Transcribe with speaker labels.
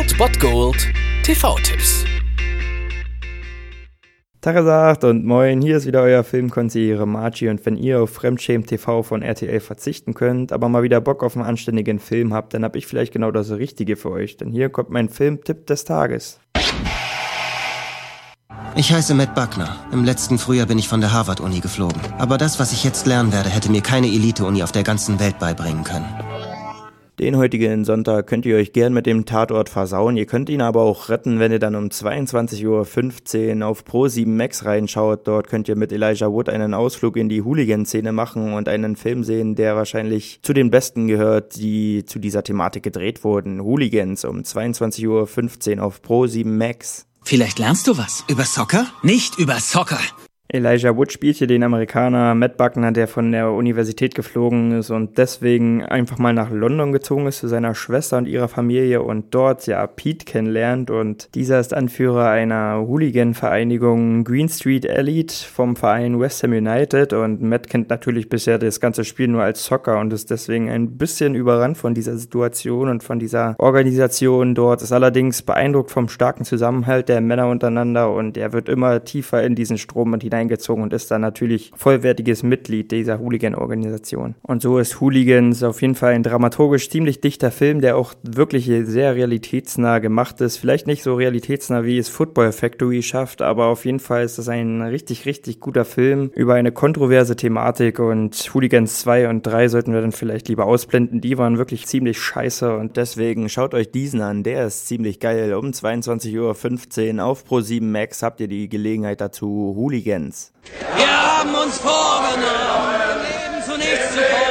Speaker 1: Old Bot Gold TV-Tipps.
Speaker 2: Tagesagt und moin, hier ist wieder euer Filmkonsigliere Margie und wenn ihr auf Fremdschämen TV von RTL verzichten könnt, aber mal wieder Bock auf einen anständigen Film habt, dann hab ich vielleicht genau das Richtige für euch, denn hier kommt mein Filmtipp des Tages.
Speaker 3: Ich heiße Matt Buckner. Im letzten Frühjahr bin ich von der Harvard-Uni geflogen. Aber das, was ich jetzt lernen werde, hätte mir keine Elite-Uni auf der ganzen Welt beibringen können.
Speaker 2: Den heutigen Sonntag könnt ihr euch gern mit dem Tatort versauen. Ihr könnt ihn aber auch retten, wenn ihr dann um 22.15 Uhr auf Pro7 Max reinschaut. Dort könnt ihr mit Elijah Wood einen Ausflug in die Hooligan-Szene machen und einen Film sehen, der wahrscheinlich zu den besten gehört, die zu dieser Thematik gedreht wurden. Hooligans um 22.15 Uhr auf Pro7 Max.
Speaker 1: Vielleicht lernst du was.
Speaker 3: Über Soccer?
Speaker 1: Nicht über Soccer.
Speaker 2: Elijah Wood spielt hier den Amerikaner Matt Buckner, der von der Universität geflogen ist und deswegen einfach mal nach London gezogen ist zu seiner Schwester und ihrer Familie und dort ja Pete kennenlernt. Und dieser ist Anführer einer Hooligan-Vereinigung Green Street Elite vom Verein West Ham United. Und Matt kennt natürlich bisher das ganze Spiel nur als Soccer und ist deswegen ein bisschen überrannt von dieser Situation und von dieser Organisation. Dort, ist allerdings beeindruckt vom starken Zusammenhalt der Männer untereinander und er wird immer tiefer in diesen Strom und hinein eingezogen und ist dann natürlich vollwertiges Mitglied dieser Hooligan-Organisation. Und so ist Hooligans auf jeden Fall ein dramaturgisch ziemlich dichter Film, der auch wirklich sehr realitätsnah gemacht ist. Vielleicht nicht so realitätsnah, wie es Football Factory schafft, aber auf jeden Fall ist das ein richtig, richtig guter Film über eine kontroverse Thematik und Hooligans 2 und 3 sollten wir dann vielleicht lieber ausblenden. Die waren wirklich ziemlich scheiße und deswegen schaut euch diesen an. Der ist ziemlich geil. Um 22.15 Uhr auf Pro7 Max habt ihr die Gelegenheit dazu. Hooligans Fans.
Speaker 4: Wir haben uns vorgenommen, im Leben zu nichts zu kommen.